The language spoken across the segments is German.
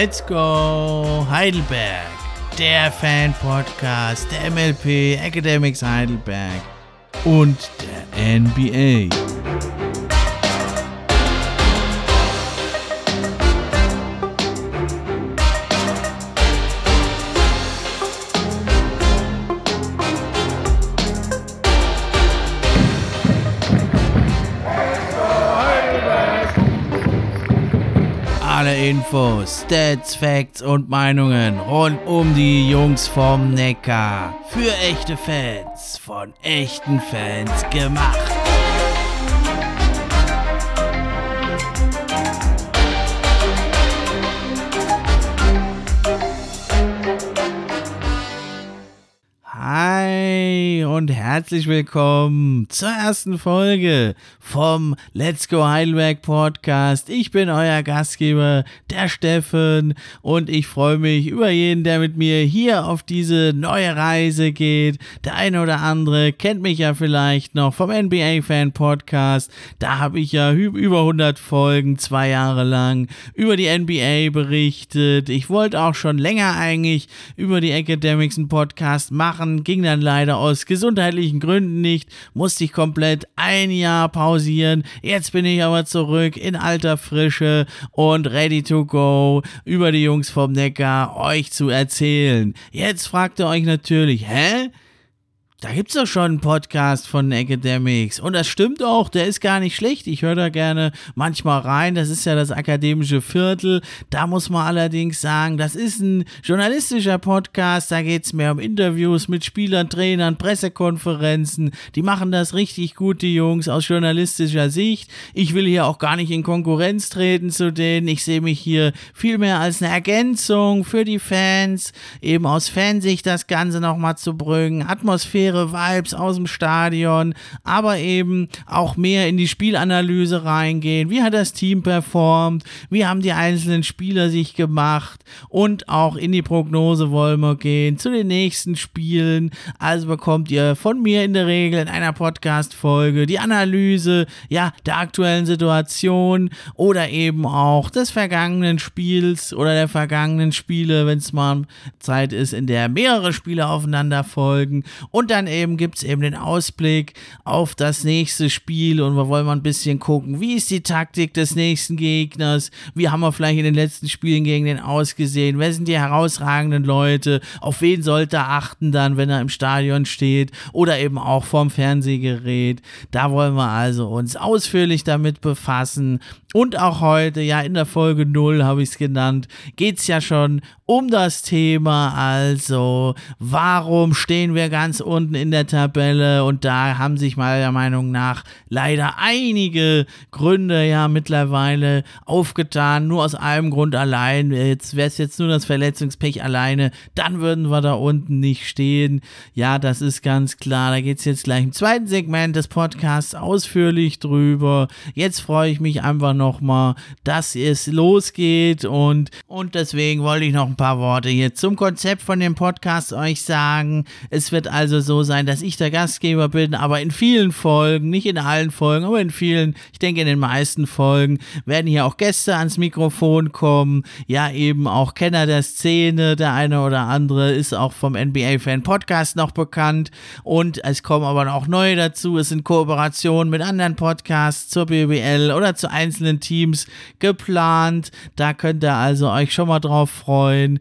Let's go Heidelberg, der Fan-Podcast der MLP Academics Heidelberg und der NBA. Infos, Stats, Facts und Meinungen rund um die Jungs vom Neckar. Für echte Fans, von echten Fans gemacht. Hi und herzlich willkommen zur ersten Folge vom Let's Go Heidelberg Podcast. Ich bin euer Gastgeber, der Steffen, und ich freue mich über jeden, der mit mir hier auf diese neue Reise geht. Der eine oder andere kennt mich ja vielleicht noch vom NBA Fan Podcast. Da habe ich ja über 100 Folgen, zwei Jahre lang, über die NBA berichtet. Ich wollte auch schon länger eigentlich über die Academics einen Podcast machen ging dann leider aus gesundheitlichen Gründen nicht, musste ich komplett ein Jahr pausieren. Jetzt bin ich aber zurück in alter Frische und ready to go über die Jungs vom Neckar euch zu erzählen. Jetzt fragt ihr euch natürlich, hä? Da gibt's doch schon einen Podcast von Academics. Und das stimmt auch, der ist gar nicht schlecht. Ich höre da gerne manchmal rein. Das ist ja das akademische Viertel. Da muss man allerdings sagen, das ist ein journalistischer Podcast. Da geht's mehr um Interviews mit Spielern, Trainern, Pressekonferenzen. Die machen das richtig gut, die Jungs, aus journalistischer Sicht. Ich will hier auch gar nicht in Konkurrenz treten zu denen. Ich sehe mich hier vielmehr als eine Ergänzung für die Fans. Eben aus Fansicht das Ganze nochmal zu bringen. Atmosphäre Atmosphäre, Vibes aus dem Stadion, aber eben auch mehr in die Spielanalyse reingehen. Wie hat das Team performt? Wie haben die einzelnen Spieler sich gemacht? Und auch in die Prognose wollen wir gehen zu den nächsten Spielen. Also bekommt ihr von mir in der Regel in einer Podcast-Folge die Analyse, ja, der aktuellen Situation oder eben auch des vergangenen Spiels oder der vergangenen Spiele, wenn es mal Zeit ist, in der mehrere Spiele aufeinander folgen. Und dann dann eben gibt es eben den Ausblick auf das nächste Spiel und wir wollen mal ein bisschen gucken, wie ist die Taktik des nächsten Gegners, wie haben wir vielleicht in den letzten Spielen gegen den ausgesehen, wer sind die herausragenden Leute, auf wen sollte er achten dann, wenn er im Stadion steht oder eben auch vorm Fernsehgerät. Da wollen wir also uns ausführlich damit befassen. Und auch heute, ja in der Folge 0 habe ich es genannt, geht es ja schon um das Thema, also warum stehen wir ganz unten in der Tabelle und da haben sich meiner Meinung nach leider einige Gründe ja mittlerweile aufgetan, nur aus einem Grund allein, jetzt wäre es jetzt nur das Verletzungspech alleine, dann würden wir da unten nicht stehen, ja das ist ganz klar, da geht es jetzt gleich im zweiten Segment des Podcasts ausführlich drüber, jetzt freue ich mich einfach nochmal, dass es losgeht und, und deswegen wollte ich noch ein paar Worte hier zum Konzept von dem Podcast euch sagen. Es wird also so sein, dass ich der Gastgeber bin, aber in vielen Folgen, nicht in allen Folgen, aber in vielen, ich denke in den meisten Folgen, werden hier auch Gäste ans Mikrofon kommen. Ja, eben auch Kenner der Szene, der eine oder andere ist auch vom NBA-Fan Podcast noch bekannt und es kommen aber auch neue dazu. Es sind Kooperationen mit anderen Podcasts zur BBL oder zu einzelnen Teams geplant. Da könnt ihr also euch schon mal drauf freuen.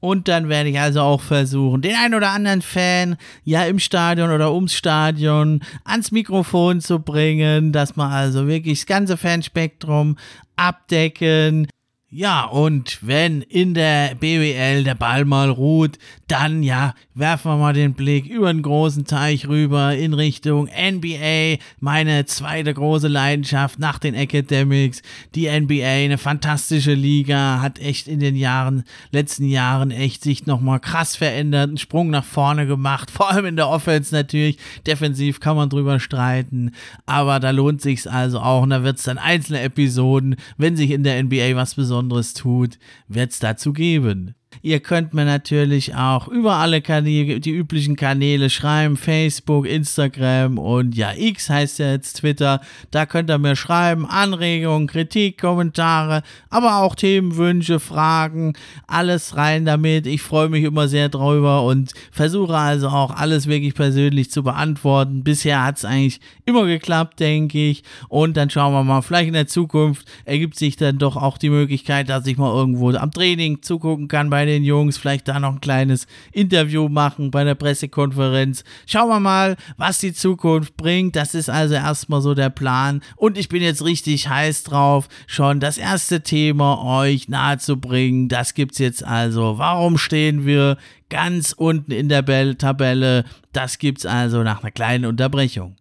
Und dann werde ich also auch versuchen, den ein oder anderen Fan ja im Stadion oder ums Stadion ans Mikrofon zu bringen, dass man also wirklich das ganze Fanspektrum abdecken. Ja, und wenn in der BWL der Ball mal ruht, dann ja, werfen wir mal den Blick über den großen Teich rüber in Richtung NBA, meine zweite große Leidenschaft nach den Academics. Die NBA, eine fantastische Liga, hat echt in den Jahren, letzten Jahren echt sich nochmal krass verändert, einen Sprung nach vorne gemacht, vor allem in der Offense natürlich. Defensiv kann man drüber streiten, aber da lohnt sich's also auch und da wird's dann einzelne Episoden, wenn sich in der NBA was Besonderes Besonderes tut, wird es dazu geben. Ihr könnt mir natürlich auch über alle Kanäle, die üblichen Kanäle schreiben, Facebook, Instagram und ja, X heißt ja jetzt Twitter. Da könnt ihr mir schreiben, Anregungen, Kritik, Kommentare, aber auch Themenwünsche, Fragen, alles rein damit. Ich freue mich immer sehr drüber und versuche also auch alles wirklich persönlich zu beantworten. Bisher hat es eigentlich immer geklappt, denke ich. Und dann schauen wir mal, vielleicht in der Zukunft ergibt sich dann doch auch die Möglichkeit, dass ich mal irgendwo am Training zugucken kann bei den Jungs, vielleicht da noch ein kleines Interview machen bei der Pressekonferenz. Schauen wir mal, was die Zukunft bringt. Das ist also erstmal so der Plan. Und ich bin jetzt richtig heiß drauf, schon das erste Thema euch nahezubringen. Das gibt es jetzt also. Warum stehen wir ganz unten in der Tabelle? Das gibt es also nach einer kleinen Unterbrechung.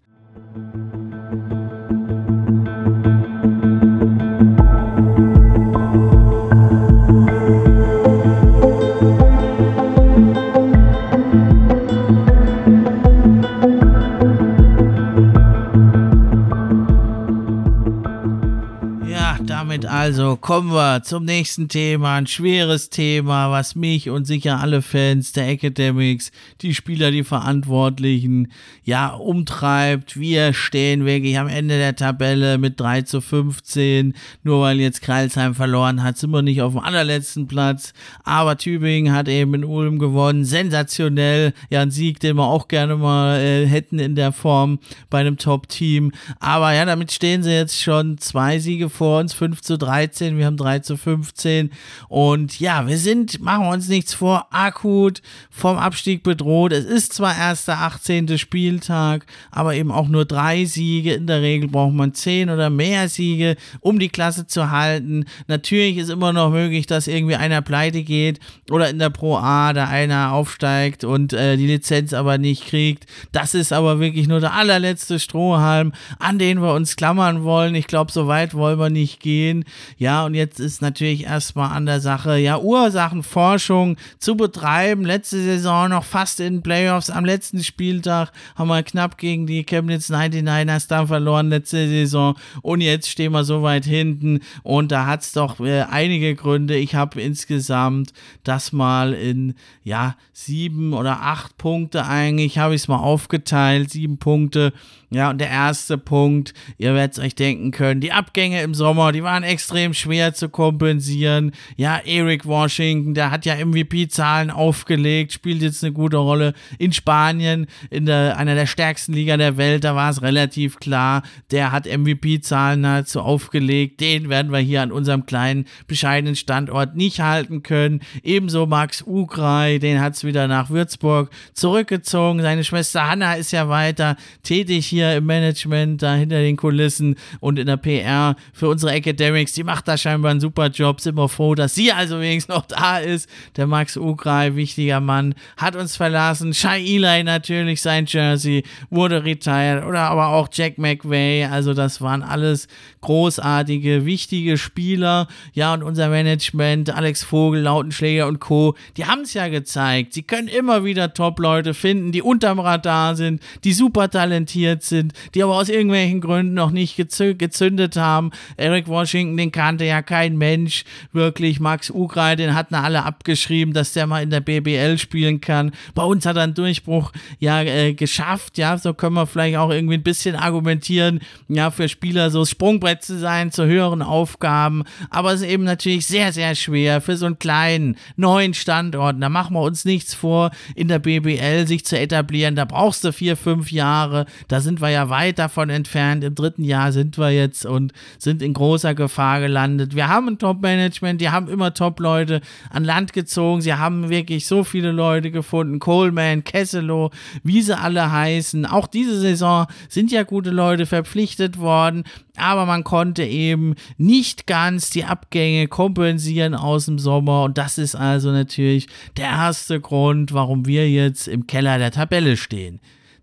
Kommen wir zum nächsten Thema, ein schweres Thema, was mich und sicher alle Fans der Academics, die Spieler, die Verantwortlichen, ja, umtreibt. Wir stehen wirklich am Ende der Tabelle mit 3 zu 15. Nur weil jetzt Kreilsheim verloren hat, sind wir nicht auf dem allerletzten Platz. Aber Tübingen hat eben in Ulm gewonnen. Sensationell. Ja, ein Sieg, den wir auch gerne mal äh, hätten in der Form bei einem Top-Team. Aber ja, damit stehen sie jetzt schon zwei Siege vor uns, 5 zu 3 13, wir haben 3 zu 15. Und ja, wir sind, machen wir uns nichts vor, akut vom Abstieg bedroht. Es ist zwar erst der 18. Spieltag, aber eben auch nur drei Siege. In der Regel braucht man 10 oder mehr Siege, um die Klasse zu halten. Natürlich ist immer noch möglich, dass irgendwie einer pleite geht oder in der Pro A da einer aufsteigt und äh, die Lizenz aber nicht kriegt. Das ist aber wirklich nur der allerletzte Strohhalm, an den wir uns klammern wollen. Ich glaube, so weit wollen wir nicht gehen. Ja, und jetzt ist natürlich erstmal an der Sache, ja, Ursachenforschung zu betreiben. Letzte Saison noch fast in Playoffs. Am letzten Spieltag haben wir knapp gegen die Chemnitz 99ers dann verloren letzte Saison. Und jetzt stehen wir so weit hinten. Und da hat es doch äh, einige Gründe. Ich habe insgesamt das mal in, ja, sieben oder acht Punkte eigentlich, habe ich es mal aufgeteilt. Sieben Punkte. Ja, und der erste Punkt, ihr werdet es euch denken können, die Abgänge im Sommer, die waren extrem schwer zu kompensieren. Ja, Eric Washington, der hat ja MVP-Zahlen aufgelegt, spielt jetzt eine gute Rolle in Spanien, in der, einer der stärksten Liga der Welt, da war es relativ klar, der hat MVP-Zahlen dazu aufgelegt, den werden wir hier an unserem kleinen, bescheidenen Standort nicht halten können. Ebenso Max Ugrei, den hat es wieder nach Würzburg zurückgezogen, seine Schwester Hanna ist ja weiter tätig hier hier im Management, da hinter den Kulissen und in der PR für unsere Academics. Die macht da scheinbar einen super Job. Sind wir froh, dass sie also wenigstens noch da ist. Der Max Ugrai, wichtiger Mann, hat uns verlassen. Shai Eli natürlich, sein Jersey, wurde retired. Oder aber auch Jack McVay. Also das waren alles großartige, wichtige Spieler. Ja, und unser Management, Alex Vogel, Lautenschläger und Co., die haben es ja gezeigt. Sie können immer wieder Top-Leute finden, die unterm Radar sind, die super talentiert sind, die aber aus irgendwelchen Gründen noch nicht gezündet haben. Eric Washington, den kannte ja kein Mensch. Wirklich, Max Ugrai, den hatten alle abgeschrieben, dass der mal in der BBL spielen kann. Bei uns hat er einen Durchbruch ja äh, geschafft. Ja, so können wir vielleicht auch irgendwie ein bisschen argumentieren. Ja, für Spieler so Sprungbrett zu sein zu höheren Aufgaben. Aber es ist eben natürlich sehr, sehr schwer für so einen kleinen, neuen Standort. Da machen wir uns nichts vor, in der BBL sich zu etablieren. Da brauchst du vier, fünf Jahre. Da sind wir ja weit davon entfernt. Im dritten Jahr sind wir jetzt und sind in großer Gefahr gelandet. Wir haben ein Top-Management, die haben immer Top-Leute an Land gezogen. Sie haben wirklich so viele Leute gefunden. Coleman, Kesselow, wie sie alle heißen. Auch diese Saison sind ja gute Leute verpflichtet worden aber man konnte eben nicht ganz die Abgänge kompensieren aus dem Sommer und das ist also natürlich der erste Grund, warum wir jetzt im Keller der Tabelle stehen.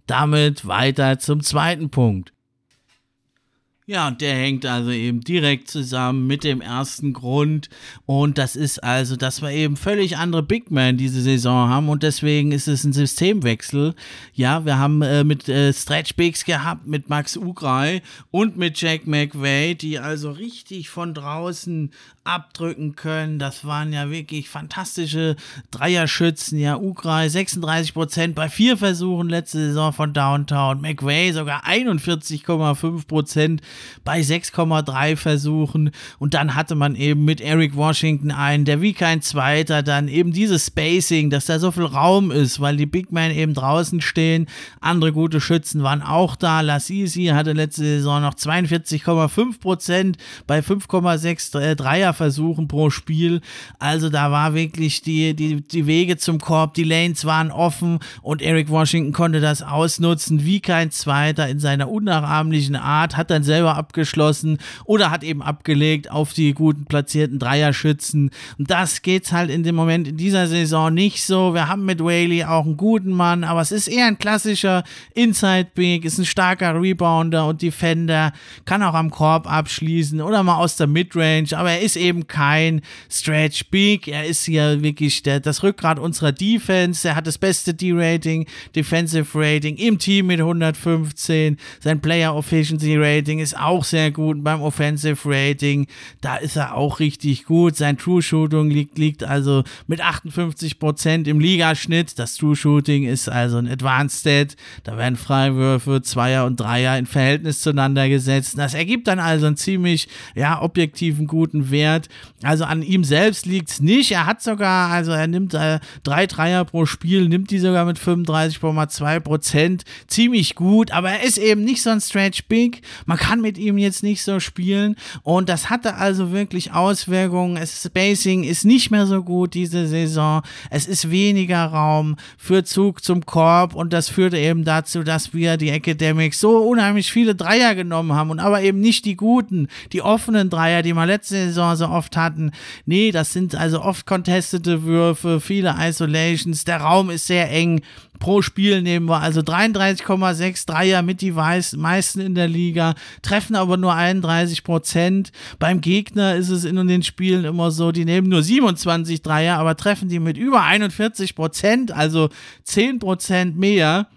Damit weiter zum zweiten Punkt. Ja, und der hängt also eben direkt zusammen mit dem ersten Grund. Und das ist also, dass wir eben völlig andere Big Men diese Saison haben. Und deswegen ist es ein Systemwechsel. Ja, wir haben äh, mit äh, Stretch Bigs gehabt, mit Max Ugrei und mit Jack McVay, die also richtig von draußen abdrücken können. Das waren ja wirklich fantastische Dreierschützen. Ja, Ugrei 36 Prozent bei vier Versuchen letzte Saison von Downtown. McVay sogar 41,5 Prozent bei 6,3 Versuchen. Und dann hatte man eben mit Eric Washington einen, der wie kein zweiter dann eben dieses Spacing, dass da so viel Raum ist, weil die Big Men eben draußen stehen. Andere gute Schützen waren auch da. Lassisi hatte letzte Saison noch 42,5 Prozent bei 5,6 äh, Dreierversuchen pro Spiel. Also da war wirklich die, die, die Wege zum Korb, die Lanes waren offen und Eric Washington konnte das ausnutzen wie kein zweiter in seiner unnachahmlichen Art, hat dann selber selber abgeschlossen oder hat eben abgelegt auf die guten platzierten Dreierschützen. Und das geht's halt in dem Moment in dieser Saison nicht so. Wir haben mit Whaley auch einen guten Mann, aber es ist eher ein klassischer Inside Big, ist ein starker Rebounder und Defender, kann auch am Korb abschließen oder mal aus der Midrange, aber er ist eben kein Stretch Big. Er ist hier wirklich der, das Rückgrat unserer Defense. Er hat das beste D-Rating, Defensive Rating im Team mit 115. Sein Player Efficiency Rating ist auch sehr gut beim Offensive Rating. Da ist er auch richtig gut. Sein True Shooting liegt, liegt also mit 58% im Ligaschnitt. Das True Shooting ist also ein Advanced Stat. Da werden Freiwürfe, Zweier und Dreier in Verhältnis zueinander gesetzt. Das ergibt dann also einen ziemlich, ja, objektiven guten Wert. Also an ihm selbst liegt es nicht. Er hat sogar, also er nimmt äh, drei Dreier pro Spiel, nimmt die sogar mit 35,2%. Ziemlich gut, aber er ist eben nicht so ein Stretch Big. Man kann mit ihm jetzt nicht so spielen. Und das hatte also wirklich Auswirkungen. Es Spacing ist nicht mehr so gut diese Saison. Es ist weniger Raum für Zug zum Korb und das führte eben dazu, dass wir die Academics so unheimlich viele Dreier genommen haben und aber eben nicht die guten, die offenen Dreier, die wir letzte Saison so oft hatten. Nee, das sind also oft contestete Würfe, viele Isolations. Der Raum ist sehr eng pro Spiel nehmen wir also 33,6 Dreier mit die meisten in der Liga, treffen aber nur 31 Prozent. Beim Gegner ist es in den Spielen immer so, die nehmen nur 27 Dreier, aber treffen die mit über 41 Prozent, also 10 Prozent mehr.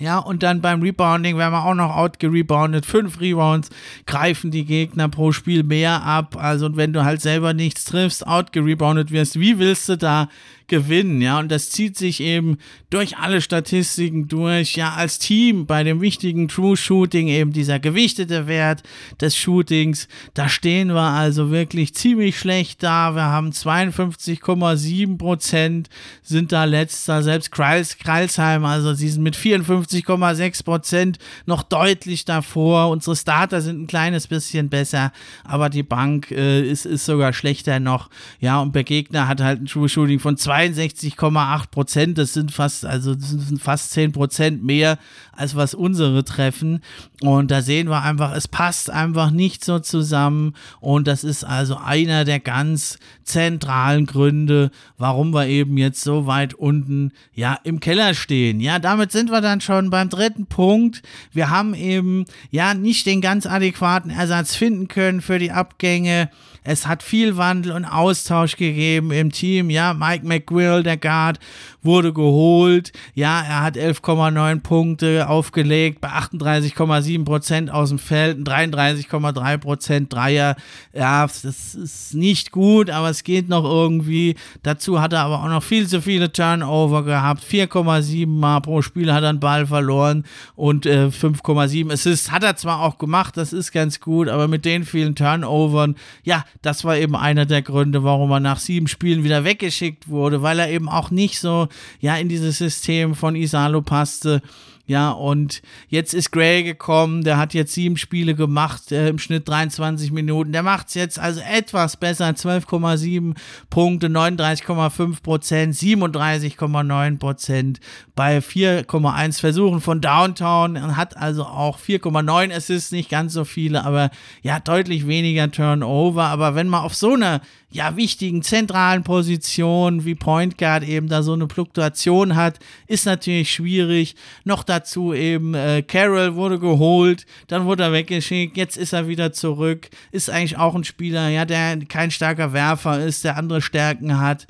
Ja, und dann beim Rebounding werden wir auch noch outgereboundet. Fünf Rebounds greifen die Gegner pro Spiel mehr ab. Also, wenn du halt selber nichts triffst, outgereboundet wirst, wie willst du da gewinnen, ja, und das zieht sich eben durch alle Statistiken durch, ja, als Team bei dem wichtigen True Shooting, eben dieser gewichtete Wert des Shootings, da stehen wir also wirklich ziemlich schlecht da, wir haben 52,7 Prozent, sind da letzter, selbst Kreis, Kreilsheim, also sie sind mit 54,6 Prozent noch deutlich davor, unsere Starter sind ein kleines bisschen besser, aber die Bank äh, ist, ist sogar schlechter noch, ja, und der Gegner hat halt ein True Shooting von 2 62,8 Prozent. Das sind fast, also sind fast 10 Prozent mehr, als was unsere treffen. Und da sehen wir einfach, es passt einfach nicht so zusammen. Und das ist also einer der ganz zentralen Gründe, warum wir eben jetzt so weit unten, ja, im Keller stehen. Ja, damit sind wir dann schon beim dritten Punkt. Wir haben eben, ja, nicht den ganz adäquaten Ersatz finden können für die Abgänge. Es hat viel Wandel und Austausch gegeben im Team. Ja, Mike McGrill, der Guard, wurde geholt. Ja, er hat 11,9 Punkte aufgelegt bei 38,7 Prozent aus dem Feld, 33,3 Prozent Dreier. Ja, das ist nicht gut, aber es geht noch irgendwie. Dazu hat er aber auch noch viel zu viele Turnover gehabt. 4,7 Mal pro Spiel hat er einen Ball verloren und äh, 5,7 Assists hat er zwar auch gemacht, das ist ganz gut, aber mit den vielen Turnovern, ja, das war eben einer der Gründe, warum er nach sieben Spielen wieder weggeschickt wurde, weil er eben auch nicht so ja in dieses System von Isalo passte. Ja, und jetzt ist Gray gekommen, der hat jetzt sieben Spiele gemacht, äh, im Schnitt 23 Minuten. Der macht es jetzt also etwas besser, 12,7 Punkte, 39,5 Prozent, 37,9 Prozent bei 4,1 Versuchen von Downtown. Er hat also auch 4,9 Assists, nicht ganz so viele, aber ja, deutlich weniger Turnover. Aber wenn man auf so einer ja, wichtigen zentralen Position wie Point Guard eben da so eine Fluktuation hat, ist natürlich schwierig. Noch dazu eben äh, Carroll wurde geholt, dann wurde er weggeschickt, jetzt ist er wieder zurück. Ist eigentlich auch ein Spieler, ja, der kein starker Werfer ist, der andere Stärken hat.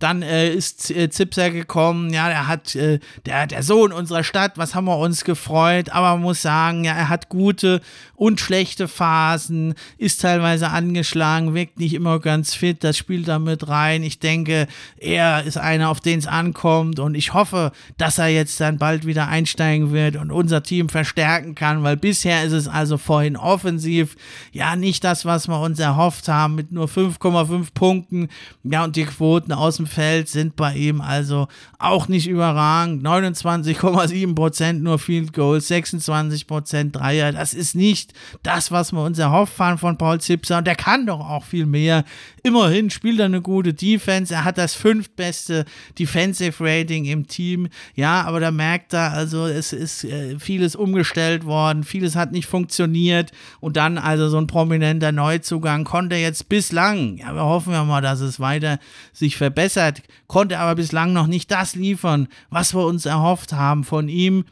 Dann äh, ist äh, Zipser gekommen, ja, er hat, äh, der, der Sohn unserer Stadt, was haben wir uns gefreut, aber man muss sagen, ja, er hat gute und schlechte Phasen, ist teilweise angeschlagen, wirkt nicht immer ganz fit, das spielt da mit rein. Ich denke, er ist einer, auf den es ankommt. Und ich hoffe, dass er jetzt dann bald wieder einsteigen wird und unser Team verstärken kann, weil bisher ist es also vorhin offensiv, ja, nicht das, was wir uns erhofft haben, mit nur 5,5 Punkten, ja, und die Quoten aus dem Feld sind bei ihm also auch nicht überragend. 29,7% nur Field Goals, 26% Dreier. Das ist nicht das, was wir uns erhofft haben von Paul Zipser. Und der kann doch auch viel mehr. Immerhin spielt er eine gute Defense. Er hat das fünftbeste Defensive Rating im Team. Ja, aber da merkt er, also es ist äh, vieles umgestellt worden. Vieles hat nicht funktioniert. Und dann also so ein prominenter Neuzugang konnte jetzt bislang, ja, wir hoffen ja mal, dass es weiter sich verbessert verbessert, konnte aber bislang noch nicht das liefern, was wir uns erhofft haben von ihm.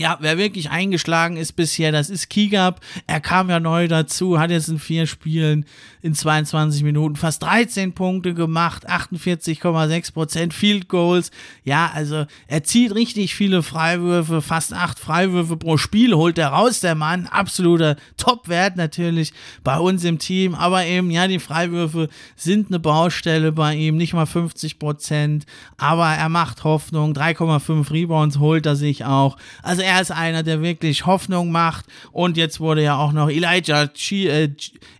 Ja, wer wirklich eingeschlagen ist bisher, das ist Kigab. Er kam ja neu dazu, hat jetzt in vier Spielen in 22 Minuten fast 13 Punkte gemacht, 48,6% Field Goals. Ja, also er zieht richtig viele Freiwürfe, fast acht Freiwürfe pro Spiel holt er raus, der Mann. Absoluter Topwert natürlich bei uns im Team. Aber eben, ja, die Freiwürfe sind eine Baustelle bei ihm, nicht mal 50%. Aber er macht Hoffnung, 3,5 Rebounds holt er sich auch. Also er ist einer, der wirklich Hoffnung macht. Und jetzt wurde ja auch noch Elijah, Ch äh,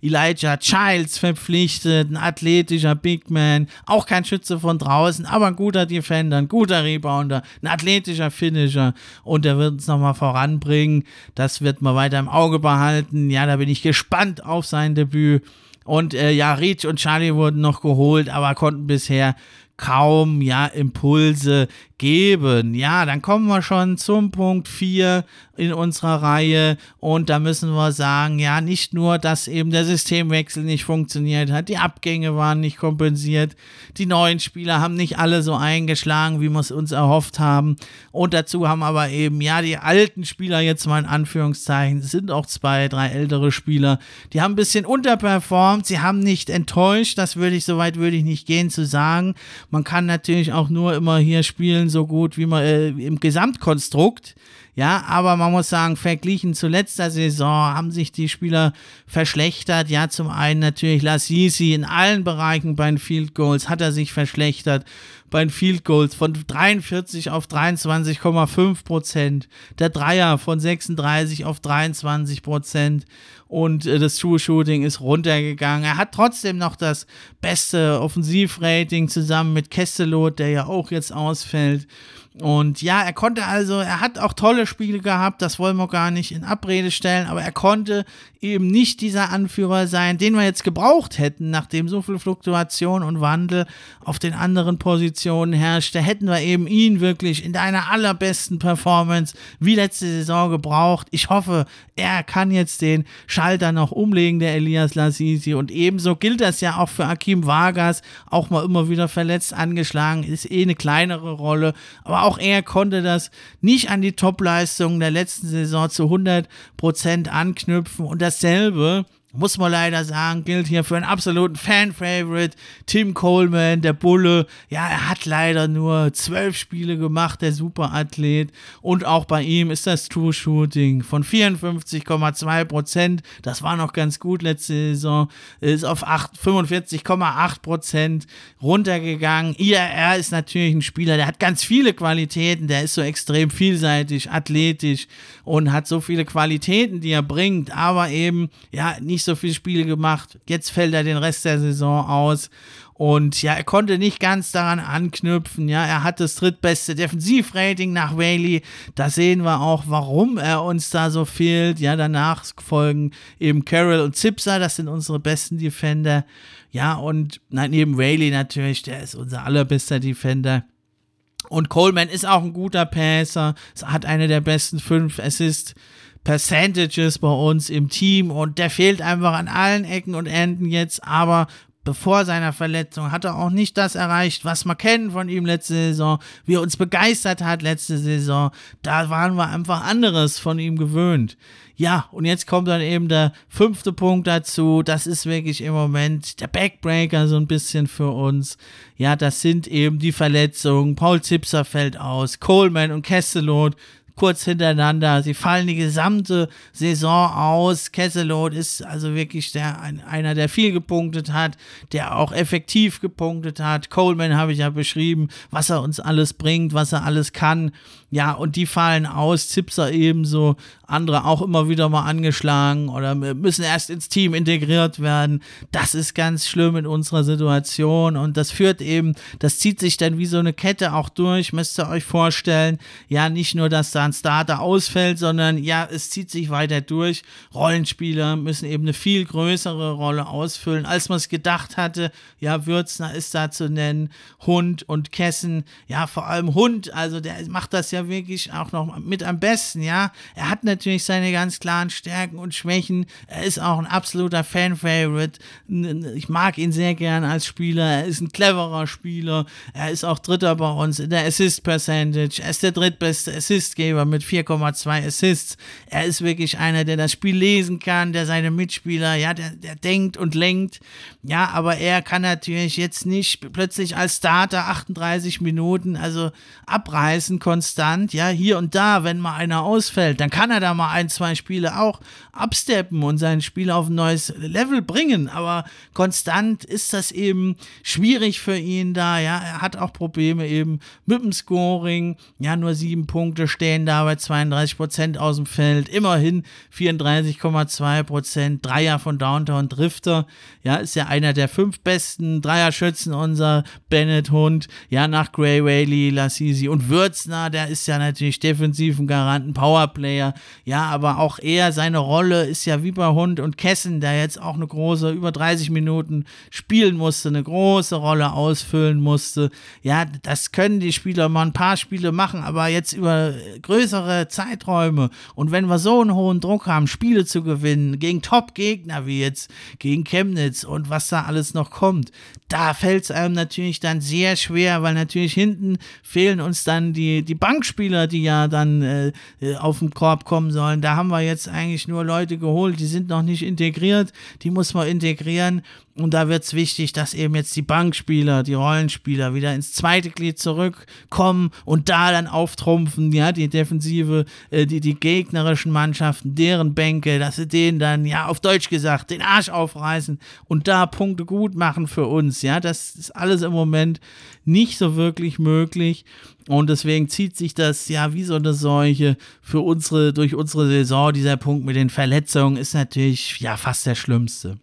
Elijah Child Childs verpflichtet, ein athletischer Big Man, auch kein Schütze von draußen, aber ein guter Defender, ein guter Rebounder, ein athletischer Finisher und der wird uns nochmal voranbringen. Das wird man weiter im Auge behalten. Ja, da bin ich gespannt auf sein Debüt. Und äh, ja, Reach und Charlie wurden noch geholt, aber konnten bisher kaum ja Impulse geben. Ja, dann kommen wir schon zum Punkt 4 in unserer Reihe und da müssen wir sagen, ja, nicht nur, dass eben der Systemwechsel nicht funktioniert hat, die Abgänge waren nicht kompensiert, die neuen Spieler haben nicht alle so eingeschlagen, wie wir es uns erhofft haben und dazu haben aber eben, ja, die alten Spieler jetzt mal in Anführungszeichen, es sind auch zwei, drei ältere Spieler, die haben ein bisschen unterperformt, sie haben nicht enttäuscht, das würde ich, soweit würde ich nicht gehen zu sagen. Man kann natürlich auch nur immer hier spielen, so gut wie man äh, im Gesamtkonstrukt. Ja, aber man muss sagen, verglichen zu letzter Saison haben sich die Spieler verschlechtert. Ja, zum einen natürlich Lassisi in allen Bereichen bei den Field Goals hat er sich verschlechtert. Bei den Field Goals von 43 auf 23,5 Prozent. Der Dreier von 36 auf 23 Prozent. Und äh, das True Shooting ist runtergegangen. Er hat trotzdem noch das beste Offensivrating zusammen mit Kesselot, der ja auch jetzt ausfällt. Und ja, er konnte also, er hat auch tolle Spiele gehabt, das wollen wir gar nicht in Abrede stellen, aber er konnte eben nicht dieser Anführer sein, den wir jetzt gebraucht hätten, nachdem so viel Fluktuation und Wandel auf den anderen Positionen herrschte, hätten wir eben ihn wirklich in deiner allerbesten Performance wie letzte Saison gebraucht. Ich hoffe, er kann jetzt den Schalter noch umlegen, der Elias Lassisi. Und ebenso gilt das ja auch für Akim Vargas, auch mal immer wieder verletzt angeschlagen, ist eh eine kleinere Rolle, aber auch er konnte das nicht an die Topleistungen der letzten Saison zu 100% anknüpfen und das dasselbe muss man leider sagen, gilt hier für einen absoluten Fan-Favorite. Tim Coleman, der Bulle. Ja, er hat leider nur zwölf Spiele gemacht, der Superathlet. Und auch bei ihm ist das True Shooting von 54,2 Prozent. Das war noch ganz gut letzte Saison. Ist auf 45,8 Prozent runtergegangen. IRR ist natürlich ein Spieler, der hat ganz viele Qualitäten. Der ist so extrem vielseitig, athletisch und hat so viele Qualitäten, die er bringt. Aber eben, ja, nicht nicht so viele Spiele gemacht. Jetzt fällt er den Rest der Saison aus. Und ja, er konnte nicht ganz daran anknüpfen. Ja, er hat das drittbeste Defensivrating nach Whaley. Da sehen wir auch, warum er uns da so fehlt. Ja, danach folgen eben Carroll und Zipser. Das sind unsere besten Defender. Ja, und neben Whaley natürlich, der ist unser allerbester Defender. Und Coleman ist auch ein guter Passer. Hat eine der besten fünf Assists Percentages bei uns im Team und der fehlt einfach an allen Ecken und Enden jetzt, aber bevor seiner Verletzung hat er auch nicht das erreicht, was wir kennen von ihm letzte Saison, wie er uns begeistert hat letzte Saison. Da waren wir einfach anderes von ihm gewöhnt. Ja, und jetzt kommt dann eben der fünfte Punkt dazu. Das ist wirklich im Moment der Backbreaker so ein bisschen für uns. Ja, das sind eben die Verletzungen. Paul Zipser fällt aus, Coleman und Kesselot kurz hintereinander. Sie fallen die gesamte Saison aus. Kesselot ist also wirklich der, ein, einer, der viel gepunktet hat, der auch effektiv gepunktet hat. Coleman habe ich ja beschrieben, was er uns alles bringt, was er alles kann. Ja, und die fallen aus, Zipser ebenso, andere auch immer wieder mal angeschlagen oder müssen erst ins Team integriert werden. Das ist ganz schlimm in unserer Situation und das führt eben, das zieht sich dann wie so eine Kette auch durch, müsst ihr euch vorstellen. Ja, nicht nur, dass da ein Starter ausfällt, sondern ja, es zieht sich weiter durch. Rollenspieler müssen eben eine viel größere Rolle ausfüllen, als man es gedacht hatte. Ja, Würzner ist da zu nennen, Hund und Kessen. Ja, vor allem Hund, also der macht das ja wirklich auch noch mit am besten, ja. Er hat natürlich seine ganz klaren Stärken und Schwächen. Er ist auch ein absoluter Fan-Favorite. Ich mag ihn sehr gern als Spieler. Er ist ein cleverer Spieler. Er ist auch Dritter bei uns in der Assist-Percentage. Er ist der drittbeste Assistgeber mit 4,2 Assists. Er ist wirklich einer, der das Spiel lesen kann, der seine Mitspieler, ja, der, der denkt und lenkt. Ja, aber er kann natürlich jetzt nicht plötzlich als Starter 38 Minuten, also abreißen konstant konstant, ja, hier und da, wenn mal einer ausfällt, dann kann er da mal ein, zwei Spiele auch absteppen und sein Spiel auf ein neues Level bringen. Aber konstant ist das eben schwierig für ihn da, ja. Er hat auch Probleme eben mit dem Scoring. Ja, nur sieben Punkte stehen da bei 32 Prozent aus dem Feld. Immerhin 34,2 Prozent. Dreier von Downtown Drifter. Ja, ist ja einer der fünf besten Dreierschützen, unser Bennett Hund. Ja, nach Gray Whaley, Lassisi und Würzner, der ist ist ja natürlich defensiv ein Garanten Powerplayer. Ja, aber auch er, seine Rolle ist ja wie bei Hund und Kessen, der jetzt auch eine große, über 30 Minuten spielen musste, eine große Rolle ausfüllen musste. Ja, das können die Spieler mal ein paar Spiele machen, aber jetzt über größere Zeiträume. Und wenn wir so einen hohen Druck haben, Spiele zu gewinnen, gegen Top-Gegner wie jetzt gegen Chemnitz und was da alles noch kommt, da fällt es einem natürlich dann sehr schwer, weil natürlich hinten fehlen uns dann die, die Bankspieler, die ja dann äh, äh, auf den Korb kommen sollen. Da haben wir jetzt eigentlich nur Leute geholt, die sind noch nicht integriert, die muss man integrieren. Und da wird es wichtig, dass eben jetzt die Bankspieler, die Rollenspieler wieder ins zweite Glied zurückkommen und da dann auftrumpfen, ja, die Defensive, äh, die, die gegnerischen Mannschaften, deren Bänke, dass sie denen dann, ja, auf Deutsch gesagt, den Arsch aufreißen und da Punkte gut machen für uns, ja. Das ist alles im Moment nicht so wirklich möglich. Und deswegen zieht sich das ja wie so eine Seuche für unsere, durch unsere Saison. Dieser Punkt mit den Verletzungen ist natürlich ja fast der schlimmste.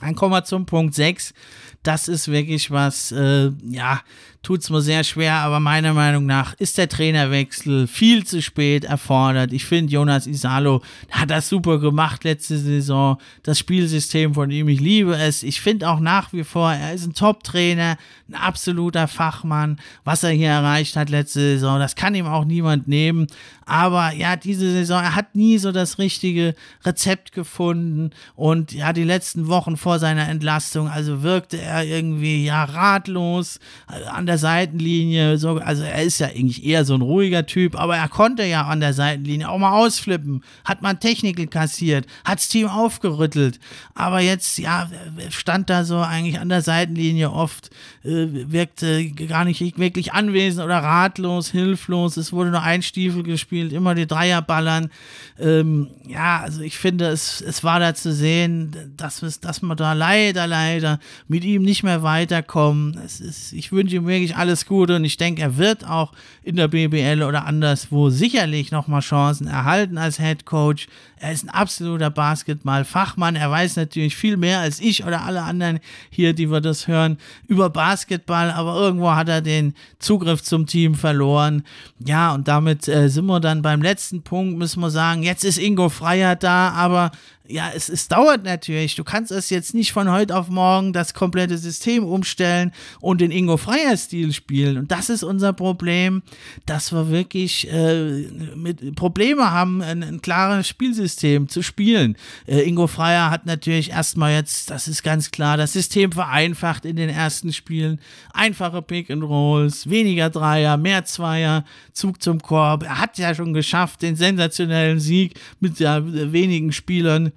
Dann kommen wir zum Punkt 6. Das ist wirklich was, äh, ja, tut es mir sehr schwer, aber meiner Meinung nach ist der Trainerwechsel viel zu spät erfordert. Ich finde, Jonas Isalo hat das super gemacht letzte Saison. Das Spielsystem von ihm, ich liebe es. Ich finde auch nach wie vor, er ist ein Top-Trainer, ein absoluter Fachmann. Was er hier erreicht hat letzte Saison, das kann ihm auch niemand nehmen. Aber ja, diese Saison, er hat nie so das richtige Rezept gefunden. Und ja, die letzten Wochen vor seiner Entlastung, also wirkte er irgendwie ja ratlos äh, an der Seitenlinie. So, also er ist ja eigentlich eher so ein ruhiger Typ, aber er konnte ja an der Seitenlinie auch mal ausflippen, hat mal Technical kassiert, hat das Team aufgerüttelt. Aber jetzt, ja, stand da so eigentlich an der Seitenlinie oft, äh, wirkte gar nicht wirklich anwesend oder ratlos, hilflos. Es wurde nur ein Stiefel gespielt, immer die Dreier ballern. Ähm, ja, also ich finde, es, es war da zu sehen, dass, dass wir da leider, leider mit ihm nicht mehr weiterkommen. Ist, ich wünsche ihm wirklich alles Gute und ich denke, er wird auch in der BBL oder anderswo sicherlich nochmal Chancen erhalten als Head Coach. Er ist ein absoluter Basketball-Fachmann. Er weiß natürlich viel mehr als ich oder alle anderen hier, die wir das hören, über Basketball, aber irgendwo hat er den Zugriff zum Team verloren. Ja, und damit äh, sind wir dann beim letzten Punkt, müssen wir sagen, jetzt ist Ingo Freier da, aber ja, es, es dauert natürlich. Du kannst es jetzt nicht von heute auf morgen das komplette System umstellen und den Ingo Freier Stil spielen. Und das ist unser Problem, dass wir wirklich äh, mit Probleme haben, ein, ein, klares Spielsystem zu spielen. Äh, Ingo Freier hat natürlich erstmal jetzt, das ist ganz klar, das System vereinfacht in den ersten Spielen. Einfache Pick and Rolls, weniger Dreier, mehr Zweier, Zug zum Korb. Er hat ja schon geschafft, den sensationellen Sieg mit ja, wenigen Spielern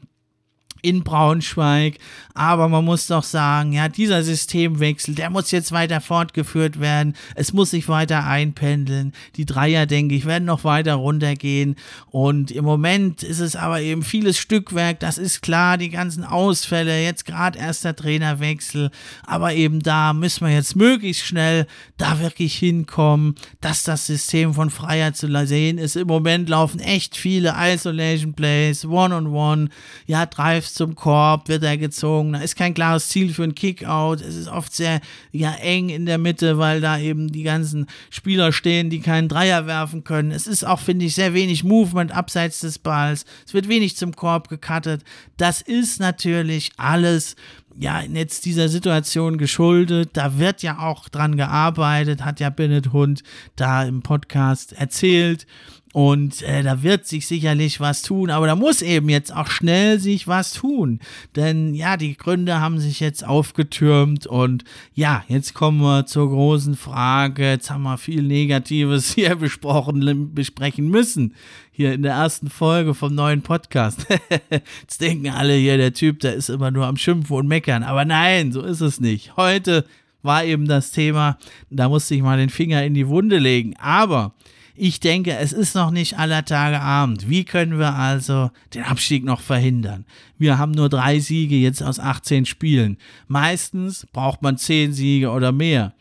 in Braunschweig. Aber man muss doch sagen, ja, dieser Systemwechsel, der muss jetzt weiter fortgeführt werden. Es muss sich weiter einpendeln. Die Dreier, denke ich, werden noch weiter runtergehen. Und im Moment ist es aber eben vieles Stückwerk. Das ist klar, die ganzen Ausfälle, jetzt gerade erst der Trainerwechsel. Aber eben da müssen wir jetzt möglichst schnell da wirklich hinkommen, dass das System von Freier zu sehen ist. Im Moment laufen echt viele Isolation Plays, One-on-One, -on -one, ja, Drives zum Korb, wird er gezogen. Da ist kein klares Ziel für ein Kickout. Es ist oft sehr ja, eng in der Mitte, weil da eben die ganzen Spieler stehen, die keinen Dreier werfen können. Es ist auch, finde ich, sehr wenig Movement abseits des Balls. Es wird wenig zum Korb gecuttet. Das ist natürlich alles ja, jetzt dieser Situation geschuldet. Da wird ja auch dran gearbeitet, hat ja Bennett Hund da im Podcast erzählt. Und äh, da wird sich sicherlich was tun, aber da muss eben jetzt auch schnell sich was tun. Denn ja, die Gründe haben sich jetzt aufgetürmt und ja, jetzt kommen wir zur großen Frage. Jetzt haben wir viel Negatives hier besprochen, besprechen müssen. Hier in der ersten Folge vom neuen Podcast. jetzt denken alle hier, der Typ, der ist immer nur am Schimpfen und meckern. Aber nein, so ist es nicht. Heute war eben das Thema, da musste ich mal den Finger in die Wunde legen. Aber ich denke, es ist noch nicht aller Tage Abend. Wie können wir also den Abstieg noch verhindern? Wir haben nur drei Siege jetzt aus 18 Spielen. Meistens braucht man zehn Siege oder mehr.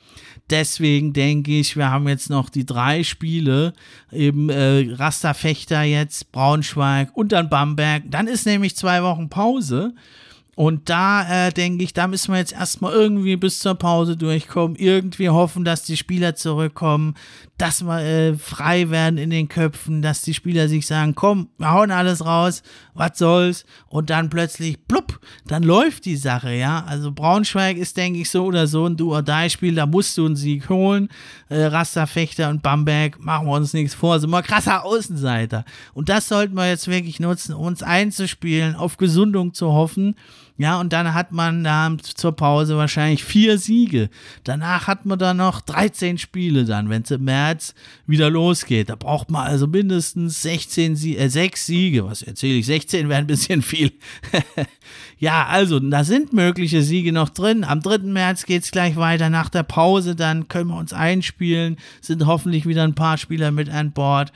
Deswegen denke ich, wir haben jetzt noch die drei Spiele, eben äh, Rasterfechter jetzt, Braunschweig und dann Bamberg. Dann ist nämlich zwei Wochen Pause. Und da äh, denke ich, da müssen wir jetzt erstmal irgendwie bis zur Pause durchkommen, irgendwie hoffen, dass die Spieler zurückkommen, dass wir äh, frei werden in den Köpfen, dass die Spieler sich sagen, komm, wir hauen alles raus, was soll's, und dann plötzlich, plupp, dann läuft die Sache, ja. Also Braunschweig ist, denke ich, so oder so ein Do-or-Die-Spiel, da musst du einen Sieg holen. Äh, Rasterfechter und Bamberg, machen wir uns nichts vor, sind mal krasser Außenseiter. Und das sollten wir jetzt wirklich nutzen, uns einzuspielen, auf Gesundung zu hoffen. Ja, und dann hat man da zur Pause wahrscheinlich vier Siege. Danach hat man dann noch 13 Spiele dann, wenn es im März wieder losgeht. Da braucht man also mindestens 16 Sie äh, 6 Siege. Was erzähle ich? 16 wäre ein bisschen viel. ja, also da sind mögliche Siege noch drin. Am 3. März geht es gleich weiter. Nach der Pause dann können wir uns einspielen. Sind hoffentlich wieder ein paar Spieler mit an Bord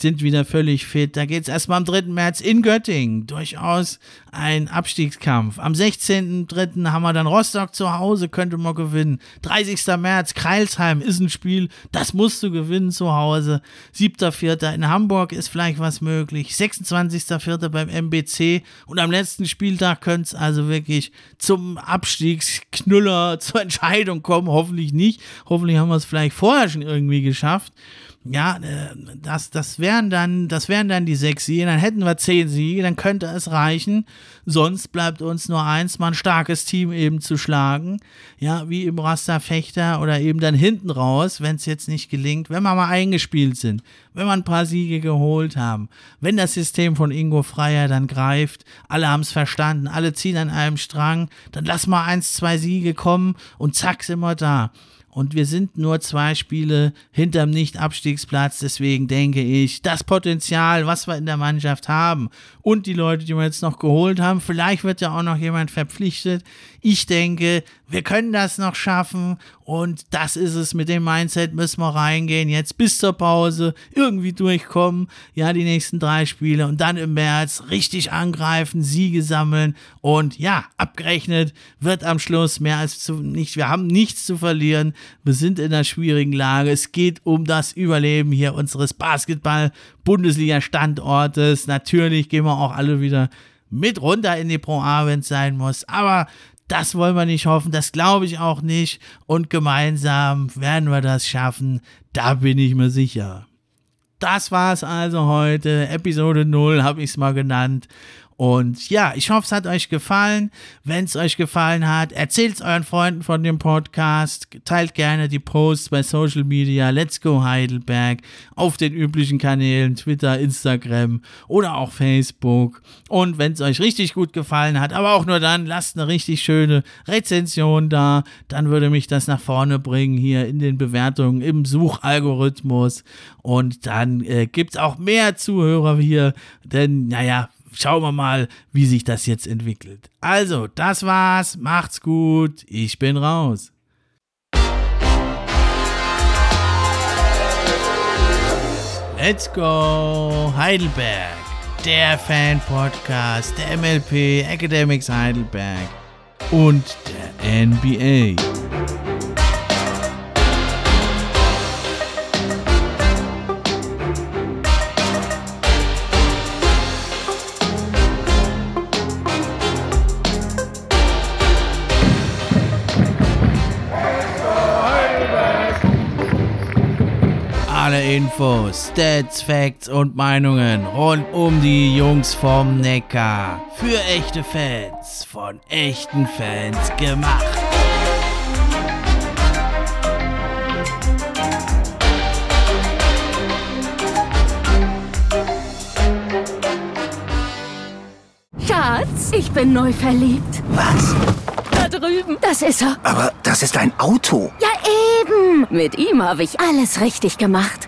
sind wieder völlig fit. Da geht es erstmal am 3. März in Göttingen. Durchaus ein Abstiegskampf. Am 16.3. haben wir dann Rostock zu Hause, könnte man gewinnen. 30. März, Kreilsheim ist ein Spiel, das musst du gewinnen zu Hause. 7.4. in Hamburg ist vielleicht was möglich. 26.4. beim MBC. Und am letzten Spieltag könnte es also wirklich zum Abstiegsknüller, zur Entscheidung kommen. Hoffentlich nicht. Hoffentlich haben wir es vielleicht vorher schon irgendwie geschafft ja, äh, das, das wären dann, das wären dann die sechs Siege, dann hätten wir zehn Siege, dann könnte es reichen. Sonst bleibt uns nur eins, mal ein starkes Team eben zu schlagen. Ja, wie im Rasterfechter oder eben dann hinten raus, wenn es jetzt nicht gelingt, wenn wir mal eingespielt sind, wenn wir ein paar Siege geholt haben, wenn das System von Ingo Freier dann greift, alle haben es verstanden, alle ziehen an einem Strang, dann lass mal eins, zwei Siege kommen und zack sind wir da. Und wir sind nur zwei Spiele hinterm Nicht-Abstiegsplatz. Deswegen denke ich, das Potenzial, was wir in der Mannschaft haben und die Leute, die wir jetzt noch geholt haben, vielleicht wird ja auch noch jemand verpflichtet. Ich denke, wir können das noch schaffen und das ist es. Mit dem Mindset müssen wir reingehen. Jetzt bis zur Pause irgendwie durchkommen. Ja, die nächsten drei Spiele und dann im März richtig angreifen, Siege sammeln und ja, abgerechnet wird am Schluss mehr als zu nicht. Wir haben nichts zu verlieren. Wir sind in einer schwierigen Lage. Es geht um das Überleben hier unseres Basketball-Bundesliga-Standortes. Natürlich gehen wir auch alle wieder mit runter in die Pro A, wenn es sein muss. Aber das wollen wir nicht hoffen, das glaube ich auch nicht. Und gemeinsam werden wir das schaffen, da bin ich mir sicher. Das war es also heute. Episode 0 habe ich es mal genannt. Und ja, ich hoffe, es hat euch gefallen. Wenn es euch gefallen hat, erzählt es euren Freunden von dem Podcast. Teilt gerne die Posts bei Social Media. Let's go Heidelberg. Auf den üblichen Kanälen Twitter, Instagram oder auch Facebook. Und wenn es euch richtig gut gefallen hat, aber auch nur dann, lasst eine richtig schöne Rezension da. Dann würde mich das nach vorne bringen hier in den Bewertungen im Suchalgorithmus. Und dann äh, gibt es auch mehr Zuhörer hier. Denn, naja, schauen wir mal, wie sich das jetzt entwickelt. Also, das war's. Macht's gut. Ich bin raus. Let's go Heidelberg. Der Fan-Podcast der MLP Academics Heidelberg und der NBA. Infos, Stats, Facts und Meinungen rund um die Jungs vom Neckar. Für echte Fans, von echten Fans gemacht. Schatz, ich bin neu verliebt. Was? Da drüben. Das ist er. Aber das ist ein Auto. Ja, eben. Mit ihm habe ich alles richtig gemacht.